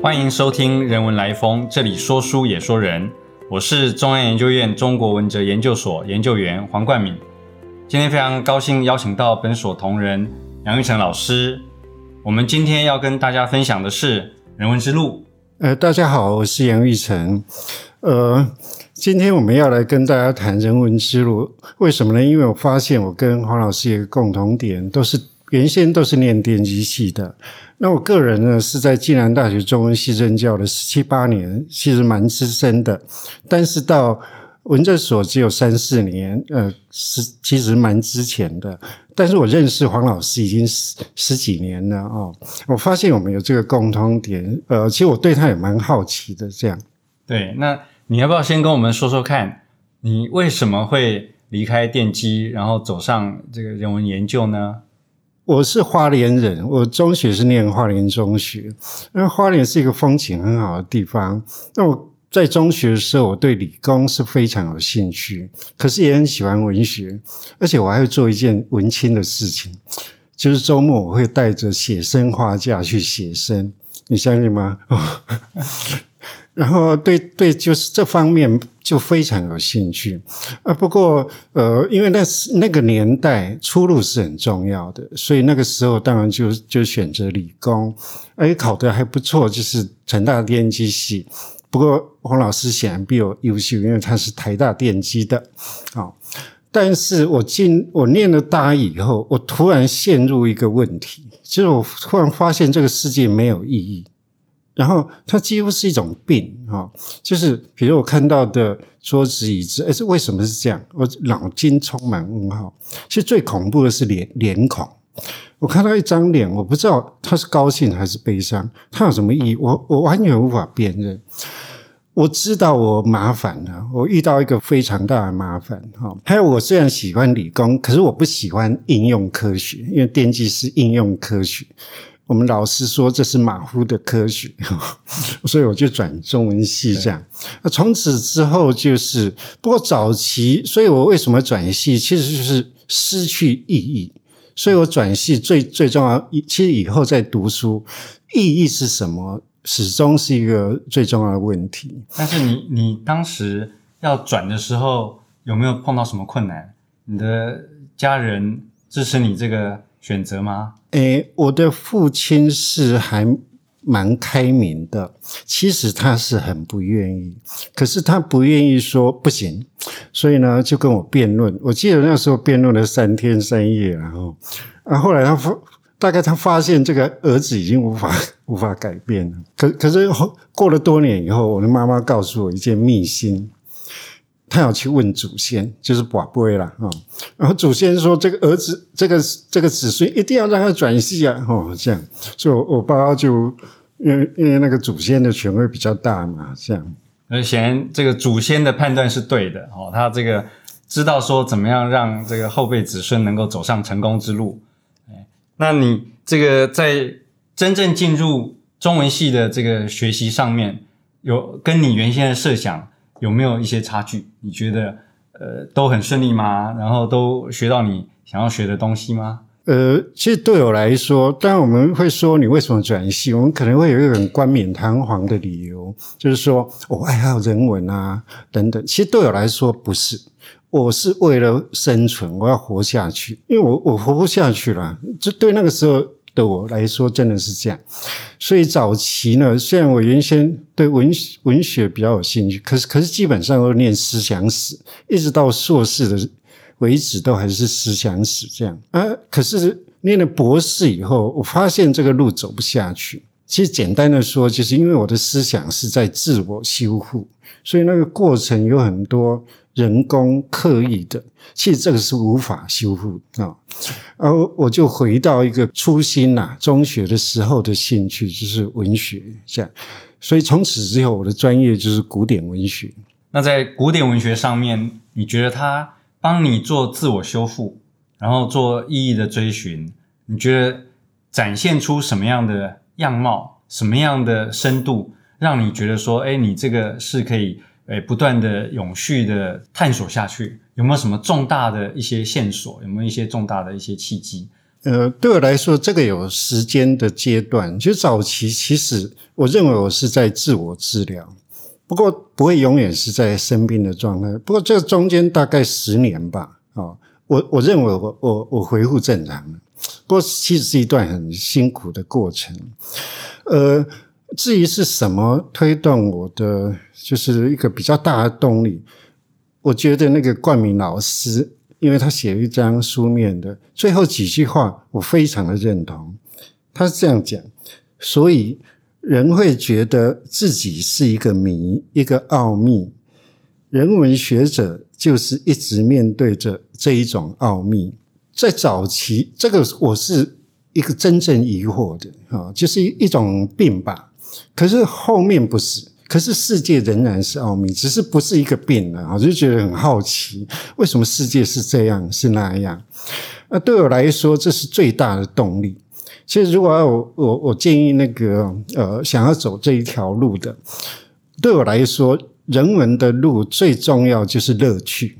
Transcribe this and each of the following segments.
欢迎收听《人文来风》，这里说书也说人。我是中央研究院中国文哲研究所研究员黄冠敏。今天非常高兴邀请到本所同仁杨玉成老师。我们今天要跟大家分享的是《人文之路》。呃，大家好，我是杨玉成。呃，今天我们要来跟大家谈《人文之路》，为什么呢？因为我发现我跟黄老师有个共同点，都是原先都是念电机系的。那我个人呢，是在暨南大学中文系任教了十七八年，其实蛮资深的。但是到文政所只有三四年，呃，是其实蛮之前的。但是我认识黄老师已经十十几年了哦。我发现我们有这个共通点，呃，其实我对他也蛮好奇的。这样，对，那你要不要先跟我们说说看，你为什么会离开电机，然后走上这个人文研究呢？我是花莲人，我中学是念花莲中学。那花莲是一个风景很好的地方。那我在中学的时候，我对理工是非常有兴趣，可是也很喜欢文学，而且我还会做一件文青的事情，就是周末我会带着写生画架去写生，你相信吗？然后对对，就是这方面就非常有兴趣啊。不过呃，因为那是那个年代出路是很重要的，所以那个时候当然就就选择理工，而且考得还不错，就是成大电机系。不过黄老师显然比我优秀，因为他是台大电机的啊。但是我进我念了大以后，我突然陷入一个问题，就是我突然发现这个世界没有意义。然后它几乎是一种病啊，就是比如我看到的桌子椅子，哎，是为什么是这样？我脑筋充满问号。其实最恐怖的是脸脸孔，我看到一张脸，我不知道他是高兴还是悲伤，他有什么意义？我我完全无法辨认。我知道我麻烦了，我遇到一个非常大的麻烦哈。还有我虽然喜欢理工，可是我不喜欢应用科学，因为电机是应用科学。我们老师说这是马虎的科学，所以我就转中文系这样。那从此之后就是，不过早期，所以我为什么转系，其实就是失去意义。所以我转系最最重要，其实以后在读书意义是什么，始终是一个最重要的问题。但是你你当时要转的时候，有没有碰到什么困难？你的家人支持你这个选择吗？诶，我的父亲是还蛮开明的，其实他是很不愿意，可是他不愿意说不行，所以呢就跟我辩论。我记得那时候辩论了三天三夜，然后，啊，后来他发，大概他发现这个儿子已经无法无法改变了。可可是过了多年以后，我的妈妈告诉我一件秘辛。他要去问祖先，就是寡不会了啊。然后祖先说：“这个儿子，这个这个子孙一定要让他转系啊。”哦，这样，所以我爸爸就因为因为那个祖先的权威比较大嘛，这样。而显然，这个祖先的判断是对的哦。他这个知道说怎么样让这个后辈子孙能够走上成功之路。那你这个在真正进入中文系的这个学习上面，有跟你原先的设想？有没有一些差距？你觉得呃都很顺利吗？然后都学到你想要学的东西吗？呃，其实对我来说，当然我们会说你为什么转系，我们可能会有一个很冠冕堂皇的理由，就是说我爱好人文啊等等。其实对我来说不是，我是为了生存，我要活下去，因为我我活不下去了。就对那个时候。对我来说真的是这样，所以早期呢，虽然我原先对文文学比较有兴趣，可是可是基本上都念思想史，一直到硕士的为止都还是思想史这样啊。可是念了博士以后，我发现这个路走不下去。其实简单的说，就是因为我的思想是在自我修复，所以那个过程有很多。人工刻意的，其实这个是无法修复啊。而我就回到一个初心呐，中学的时候的兴趣就是文学，这样。所以从此之后，我的专业就是古典文学。那在古典文学上面，你觉得它帮你做自我修复，然后做意义的追寻，你觉得展现出什么样的样貌，什么样的深度，让你觉得说，哎，你这个是可以。诶，不断的永续的探索下去，有没有什么重大的一些线索？有没有一些重大的一些契机，呃，对我来说，这个有时间的阶段。就早期，其实我认为我是在自我治疗，不过不会永远是在生病的状态。不过这中间大概十年吧，啊，我我认为我我我恢复正常了。不过其实是一段很辛苦的过程。呃，至于是什么推动我的，就是一个比较大的动力，我觉得那个冠名老师。因为他写了一张书面的最后几句话，我非常的认同。他是这样讲：，所以人会觉得自己是一个谜，一个奥秘。人文学者就是一直面对着这一种奥秘。在早期，这个我是一个真正疑惑的啊，就是一种病吧。可是后面不是。可是世界仍然是奥秘，只是不是一个病了。我就觉得很好奇，为什么世界是这样，是那样？那对我来说，这是最大的动力。其实，如果我我我建议那个呃，想要走这一条路的，对我来说，人文的路最重要就是乐趣。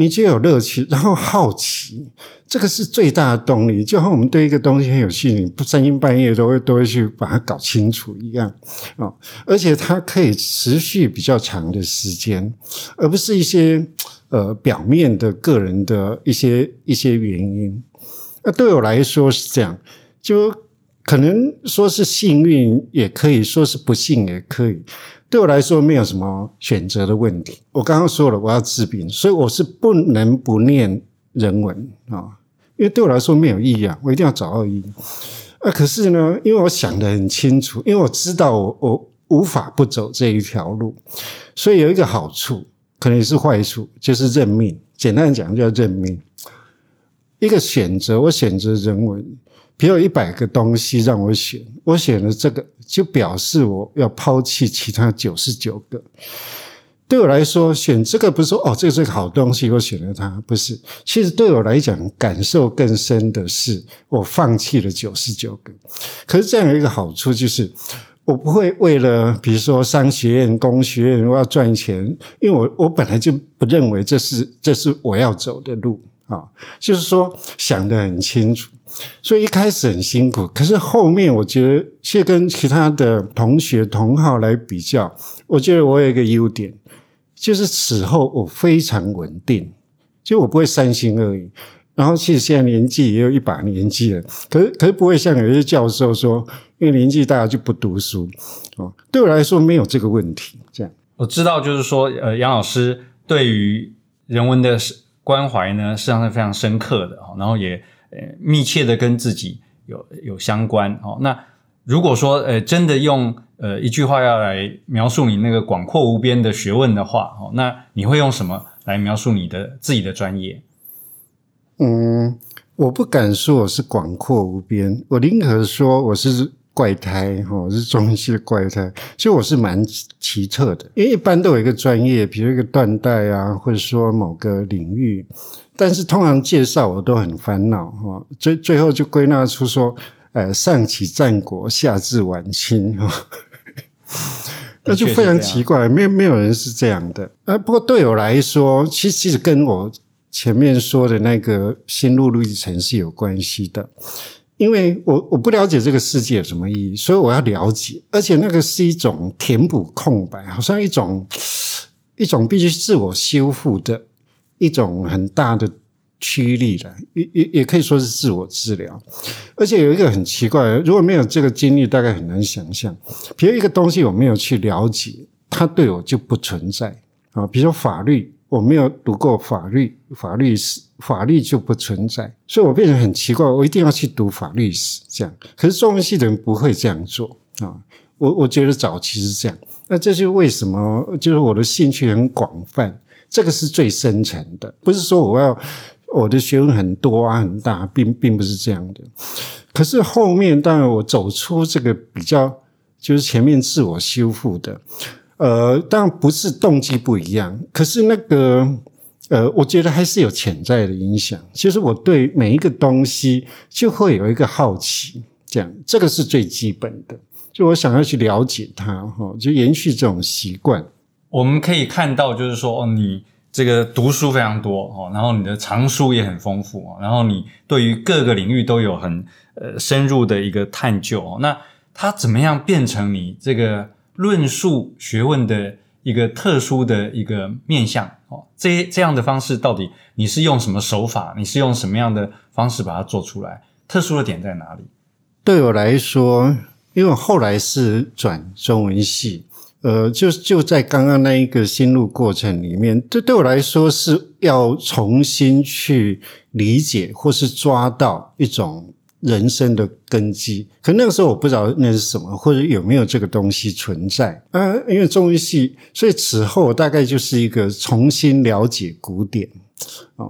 你就有乐趣，然后好奇，这个是最大的动力。就像我们对一个东西很有兴趣，不三更半夜都会都会去把它搞清楚一样啊！而且它可以持续比较长的时间，而不是一些呃表面的个人的一些一些原因。那对我来说是这样，就可能说是幸运，也可以说是不幸，也可以。对我来说，没有什么选择的问题。我刚刚说了，我要治病，所以我是不能不念人文啊，因为对我来说没有意义啊，我一定要找到意义。啊，可是呢，因为我想得很清楚，因为我知道我我无法不走这一条路，所以有一个好处，可能也是坏处，就是认命。简单讲，叫认命。一个选择，我选择人文。比如一百个东西让我选，我选了这个，就表示我要抛弃其他九十九个。对我来说，选这个不是说哦，这个是个好东西，我选了它，不是。其实对我来讲，感受更深的是，我放弃了九十九个。可是这样有一个好处，就是我不会为了比如说商学院、工学院我要赚钱，因为我我本来就不认为这是这是我要走的路啊。就是说想得很清楚。所以一开始很辛苦，可是后面我觉得，去跟其他的同学同号来比较，我觉得我有一个优点，就是此后我非常稳定，就我不会三心二意。然后其实现在年纪也有一把年纪了，可是可是不会像有些教授说，因为年纪大就不读书哦。对我来说没有这个问题。这样我知道，就是说，呃，杨老师对于人文的关怀呢，实际上是非常深刻的然后也。呃，密切的跟自己有有相关哦。那如果说呃，真的用呃一句话要来描述你那个广阔无边的学问的话哦，那你会用什么来描述你的自己的专业？嗯，我不敢说我是广阔无边，我宁可说我是。怪胎哈，是中西的怪胎，所以我是蛮奇特的，因为一般都有一个专业，比如一个断代啊，或者说某个领域，但是通常介绍我都很烦恼哈，最最后就归纳出说，呃，上起战国，下至晚清哈，那就非常奇怪，没有没有人是这样的啊。不过对我来说，其实其实跟我前面说的那个心路历程是有关系的。因为我我不了解这个世界有什么意义，所以我要了解，而且那个是一种填补空白，好像一种一种必须自我修复的一种很大的驱力了，也也也可以说是自我治疗。而且有一个很奇怪，如果没有这个经历，大概很难想象。比如一个东西我没有去了解，它对我就不存在啊。比如说法律。我没有读过法律，法律史，法律就不存在，所以我变得很奇怪，我一定要去读法律史，这样。可是中文系的人不会这样做啊，我我觉得早期是这样，那这就为什么，就是我的兴趣很广泛，这个是最深层的，不是说我要我的学问很多啊很大，并并不是这样的。可是后面，当然我走出这个比较，就是前面自我修复的。呃，当然不是动机不一样，可是那个呃，我觉得还是有潜在的影响。其实我对每一个东西就会有一个好奇，这样这个是最基本的。就我想要去了解它，哈，就延续这种习惯。我们可以看到，就是说，哦，你这个读书非常多哦，然后你的藏书也很丰富哦，然后你对于各个领域都有很呃深入的一个探究哦。那它怎么样变成你这个论述学问的一个特殊的一个面向哦？这这样的方式到底你是用什么手法？你是用什么样的方式把它做出来？特殊的点在哪里？对我来说，因为我后来是转中文系。呃，就就在刚刚那一个心路过程里面，这对我来说是要重新去理解或是抓到一种人生的根基。可那个时候我不知道那是什么，或者有没有这个东西存在。啊，因为中医系，所以此后大概就是一个重新了解古典。啊，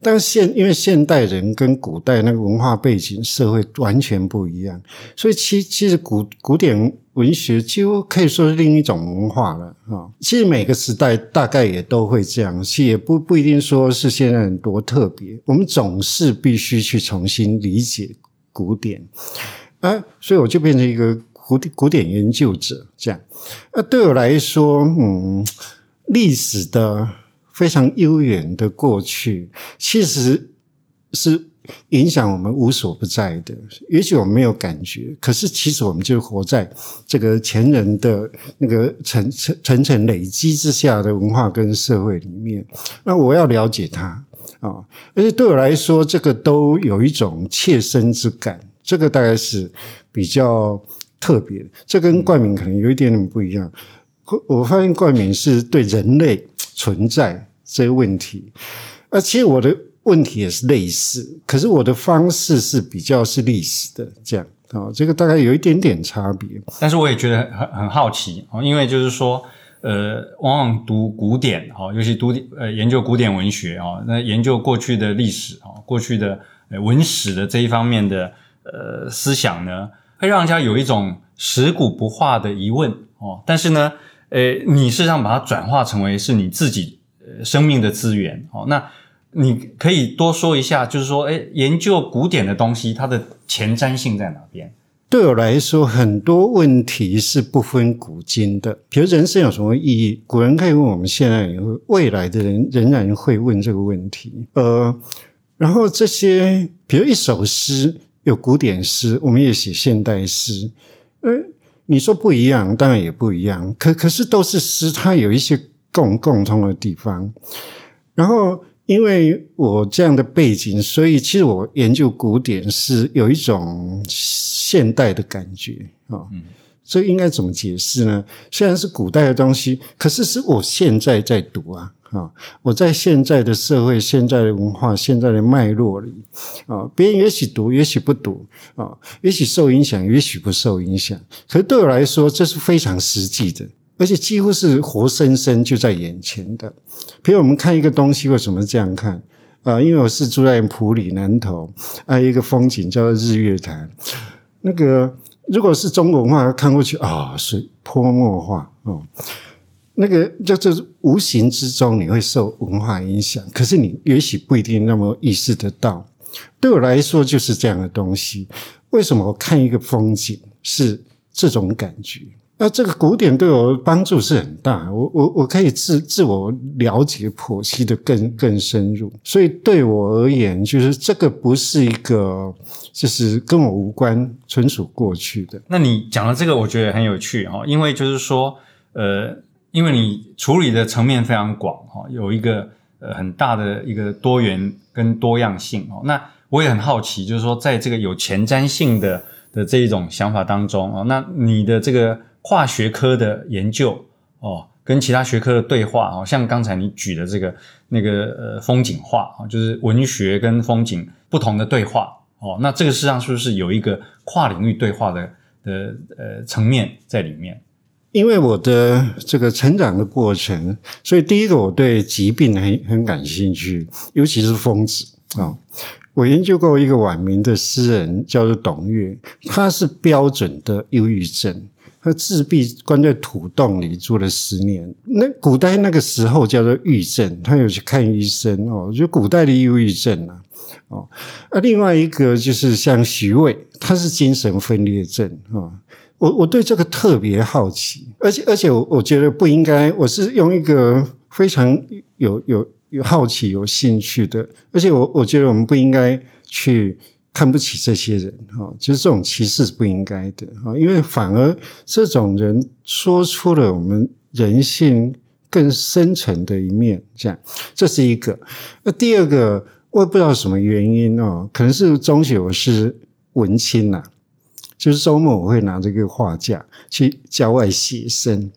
但现因为现代人跟古代那个文化背景、社会完全不一样，所以其其实古古典文学几乎可以说是另一种文化了啊。其实每个时代大概也都会这样，其实也不不一定说是现在很多特别。我们总是必须去重新理解古典啊，所以我就变成一个古典古典研究者这样。啊，对我来说，嗯，历史的。非常悠远的过去，其实是影响我们无所不在的。也许我们没有感觉，可是其实我们就活在这个前人的那个层层层层累积之下的文化跟社会里面。那我要了解它啊，而且对我来说，这个都有一种切身之感。这个大概是比较特别的。这跟冠冕可能有一点点不一样。我发现冠冕是对人类。存在这个问题，而且我的问题也是类似，可是我的方式是比较是历史的这样啊，这个大概有一点点差别。但是我也觉得很很好奇啊，因为就是说，呃，往往读古典啊，尤其读呃研究古典文学啊，那研究过去的历史啊，过去的文史的这一方面的呃思想呢，会让人家有一种食古不化的疑问哦，但是呢。呃，你事实上把它转化成为是你自己呃生命的资源哦。那你可以多说一下，就是说，哎，研究古典的东西，它的前瞻性在哪边？对我来说，很多问题是不分古今的。比如人生有什么意义？古人可以问我们，现在也会，未来的人仍然会问这个问题。呃，然后这些，比如一首诗，有古典诗，我们也写现代诗，呃。你说不一样，当然也不一样。可可是都是诗，它有一些共共通的地方。然后，因为我这样的背景，所以其实我研究古典是有一种现代的感觉啊。嗯，这应该怎么解释呢？虽然是古代的东西，可是是我现在在读啊。啊，我在现在的社会、现在的文化、现在的脉络里，啊，别人也许读，也许不读，啊，也许受影响，也许不受影响。可是对我来说，这是非常实际的，而且几乎是活生生就在眼前的。比如我们看一个东西，为什么这样看？啊，因为我是住在普里南头，啊，一个风景叫做日月潭。那个如果是中国文化看过去啊，是泼墨画哦。那个就是无形之中你会受文化影响，可是你也许不一定那么意识得到。对我来说就是这样的东西。为什么我看一个风景是这种感觉？那这个古典对我帮助是很大，我我我可以自自我了解剖析的更更深入。所以对我而言，就是这个不是一个就是跟我无关、纯属过去的。那你讲的这个，我觉得很有趣哈，因为就是说，呃。因为你处理的层面非常广哈，有一个呃很大的一个多元跟多样性哦。那我也很好奇，就是说在这个有前瞻性的的这一种想法当中哦，那你的这个跨学科的研究哦，跟其他学科的对话哦，像刚才你举的这个那个呃风景画啊，就是文学跟风景不同的对话哦，那这个事实上是不是有一个跨领域对话的的呃层面在里面？因为我的这个成长的过程，所以第一个我对疾病很很感兴趣，尤其是疯子啊。我研究过一个晚明的诗人，叫做董岳，他是标准的忧郁症，他自闭关在土洞里住了十年。那古代那个时候叫做郁症，他有去看医生哦，就古代的忧郁症啊。哦，啊，另外一个就是像徐渭，他是精神分裂症啊。我我对这个特别好奇，而且而且我我觉得不应该，我是用一个非常有有有好奇、有兴趣的。而且我我觉得我们不应该去看不起这些人哈，其实这种歧视是不应该的哈，因为反而这种人说出了我们人性更深层的一面，这样这是一个。那第二个，我也不知道什么原因哦，可能是中学我是文青呐。就是周末我会拿这个画架去郊外写生，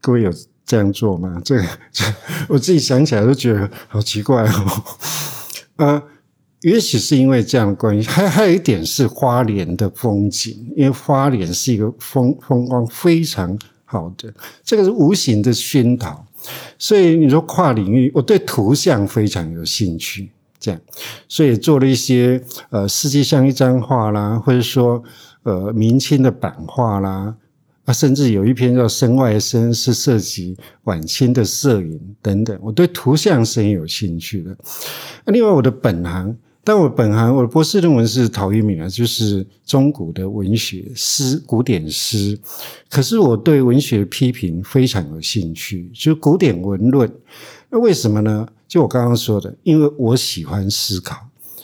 各位有这样做吗？这个我自己想起来都觉得好奇怪哦。呃，也许是因为这样的关系，还还有一点是花莲的风景，因为花莲是一个风风光非常好的，这个是无形的熏陶。所以你说跨领域，我对图像非常有兴趣，这样，所以做了一些呃世界上一张画啦，或者说。呃，明清的版画啦，啊，甚至有一篇叫《身外身》，是涉及晚清的摄影等等。我对图像是很有兴趣的。另外，我的本行，但我本行我的博士论文是陶渊明啊，就是中古的文学诗、古典诗。可是我对文学批评非常有兴趣，就是古典文论。那为什么呢？就我刚刚说的，因为我喜欢思考。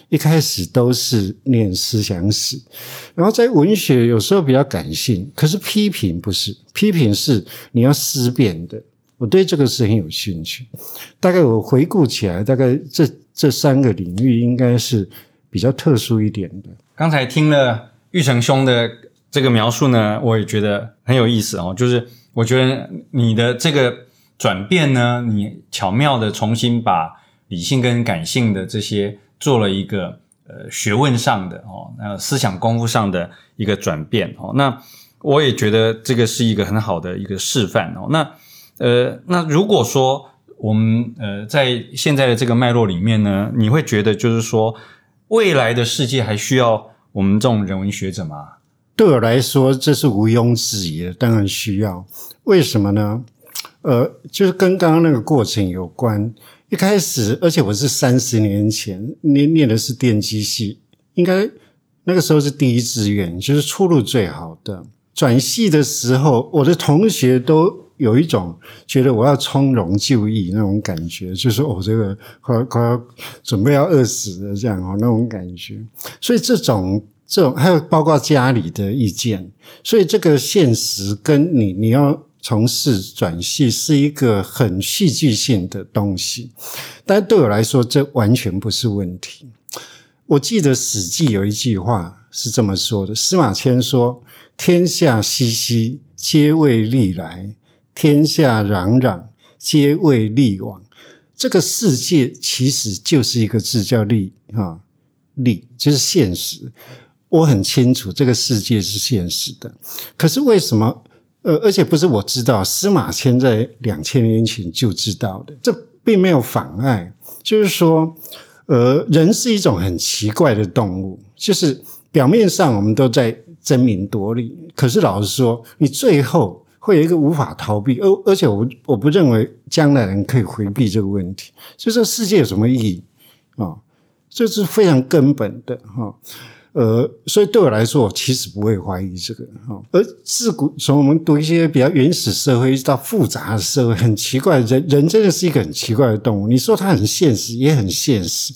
一开始都是念思想史，然后在文学有时候比较感性，可是批评不是，批评是你要思辨的。我对这个是很有兴趣。大概我回顾起来，大概这这三个领域应该是比较特殊一点的。刚才听了玉成兄的这个描述呢，我也觉得很有意思哦。就是我觉得你的这个转变呢，你巧妙的重新把理性跟感性的这些。做了一个呃学问上的哦，那思想功夫上的一个转变哦，那我也觉得这个是一个很好的一个示范哦。那呃，那如果说我们呃在现在的这个脉络里面呢，你会觉得就是说未来的世界还需要我们这种人文学者吗？对我来说，这是毋庸置疑的，当然需要。为什么呢？呃，就是跟刚刚那个过程有关。一开始，而且我是三十年前念念的是电机系，应该那个时候是第一志愿，就是出路最好的。转系的时候，我的同学都有一种觉得我要从容就义那种感觉，就是我这个快快要准备要饿死了这样哦那种感觉。所以这种这种还有包括家里的意见，所以这个现实跟你你要。从事转系是一个很戏剧性的东西，但对我来说，这完全不是问题。我记得《史记》有一句话是这么说的：司马迁说：“天下熙熙，皆为利来；天下攘攘，皆为利往。”这个世界其实就是一个字，叫“利”啊，“利”就是现实。我很清楚这个世界是现实的，可是为什么？呃，而且不是我知道，司马迁在两千年前就知道的，这并没有妨碍。就是说，呃，人是一种很奇怪的动物，就是表面上我们都在争名夺利，可是老实说，你最后会有一个无法逃避，而而且我我不认为将来人可以回避这个问题。所以这世界有什么意义啊？这是非常根本的哈。呃，所以对我来说，我其实不会怀疑这个哈。而自古从我们读一些比较原始社会到复杂的社会，很奇怪，人人真的是一个很奇怪的动物。你说它很现实，也很现实，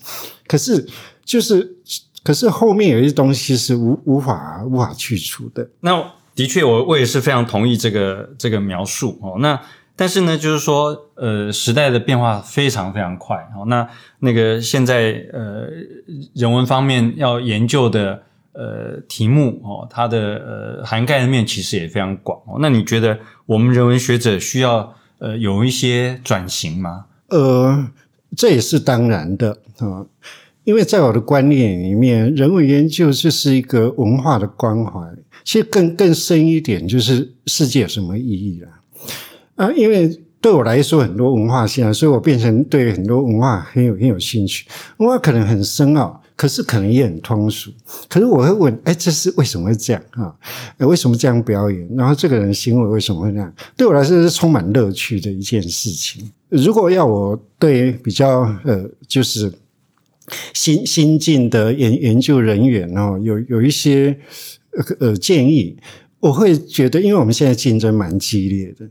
可是就是，可是后面有一些东西是无无法无法去除的。那的确，我我也是非常同意这个这个描述哦。那。但是呢，就是说，呃，时代的变化非常非常快哦。那那个现在呃，人文方面要研究的呃题目哦，它的呃涵盖的面其实也非常广哦。那你觉得我们人文学者需要呃有一些转型吗？呃，这也是当然的啊，因为在我的观念里面，人文研究就是一个文化的关怀。其实更更深一点，就是世界有什么意义了？啊，因为对我来说很多文化现象，所以我变成对很多文化很有很有兴趣。文化可能很深奥，可是可能也很通俗。可是我会问：哎，这是为什么会这样啊？为什么这样表演？然后这个人行为为什么会那样？对我来说是充满乐趣的一件事情。如果要我对比较呃，就是新新进的研研究人员哦，有有一些呃呃建议，我会觉得，因为我们现在竞争蛮激烈的。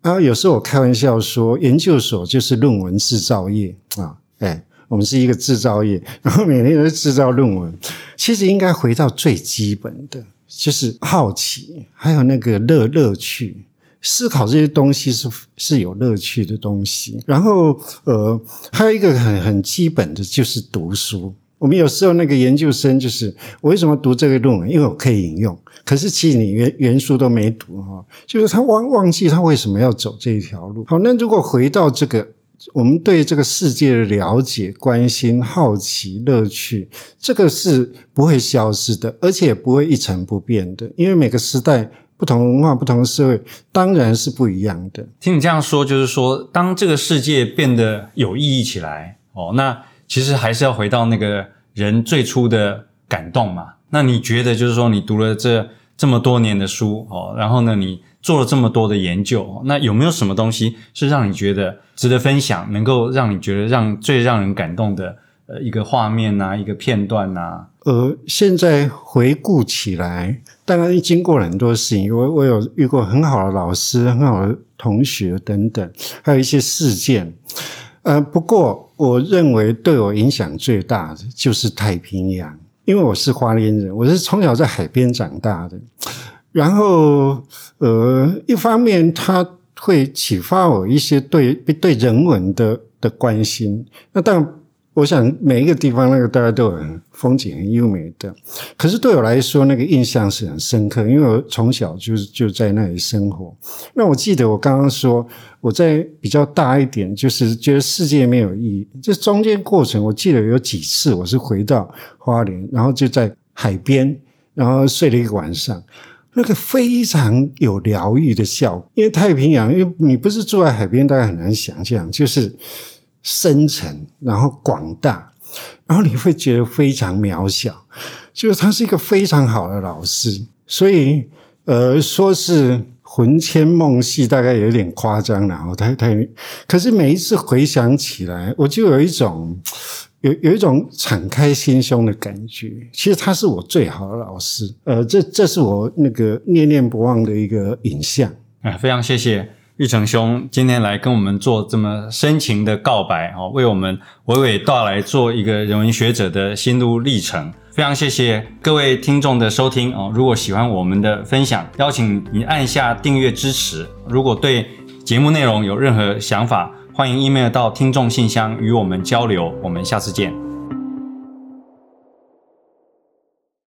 然后有时候我开玩笑说，研究所就是论文制造业啊，哎，我们是一个制造业，然后每天都制造论文。其实应该回到最基本的，就是好奇，还有那个乐乐趣。思考这些东西是是有乐趣的东西。然后呃，还有一个很很基本的就是读书。我们有时候那个研究生就是我为什么读这个论文？因为我可以引用。可是其实你原原书都没读哈，就是他忘忘记他为什么要走这一条路。好，那如果回到这个，我们对这个世界的了解、关心、好奇、乐趣，这个是不会消失的，而且不会一成不变的。因为每个时代、不同文化、不同的社会，当然是不一样的。听你这样说，就是说，当这个世界变得有意义起来，哦，那。其实还是要回到那个人最初的感动嘛。那你觉得，就是说，你读了这这么多年的书哦，然后呢，你做了这么多的研究，那有没有什么东西是让你觉得值得分享，能够让你觉得让最让人感动的呃一个画面呐，一个片段呐？呃，现在回顾起来，当然经过了很多事情，我我有遇过很好的老师、很好的同学等等，还有一些事件。呃，不过我认为对我影响最大的就是太平洋，因为我是花莲人，我是从小在海边长大的。然后，呃，一方面它会启发我一些对对人文的的关心，那当然。我想每一个地方那个大家都很风景很优美的，可是对我来说那个印象是很深刻，因为我从小就是就在那里生活。那我记得我刚刚说我在比较大一点，就是觉得世界没有意义。这中间过程，我记得有几次我是回到花莲，然后就在海边，然后睡了一个晚上，那个非常有疗愈的效果。因为太平洋，因为你不是住在海边，大家很难想象，就是。深沉，然后广大，然后你会觉得非常渺小。就是他是一个非常好的老师，所以呃，说是魂牵梦系，大概有点夸张了。我太太，可是每一次回想起来，我就有一种有有一种敞开心胸的感觉。其实他是我最好的老师，呃，这这是我那个念念不忘的一个影像。啊，非常谢谢。玉成兄今天来跟我们做这么深情的告白哦，为我们娓娓道来做一个人文学者的心路历程。非常谢谢各位听众的收听哦。如果喜欢我们的分享，邀请你按下订阅支持。如果对节目内容有任何想法，欢迎 email 到听众信箱与我们交流。我们下次见。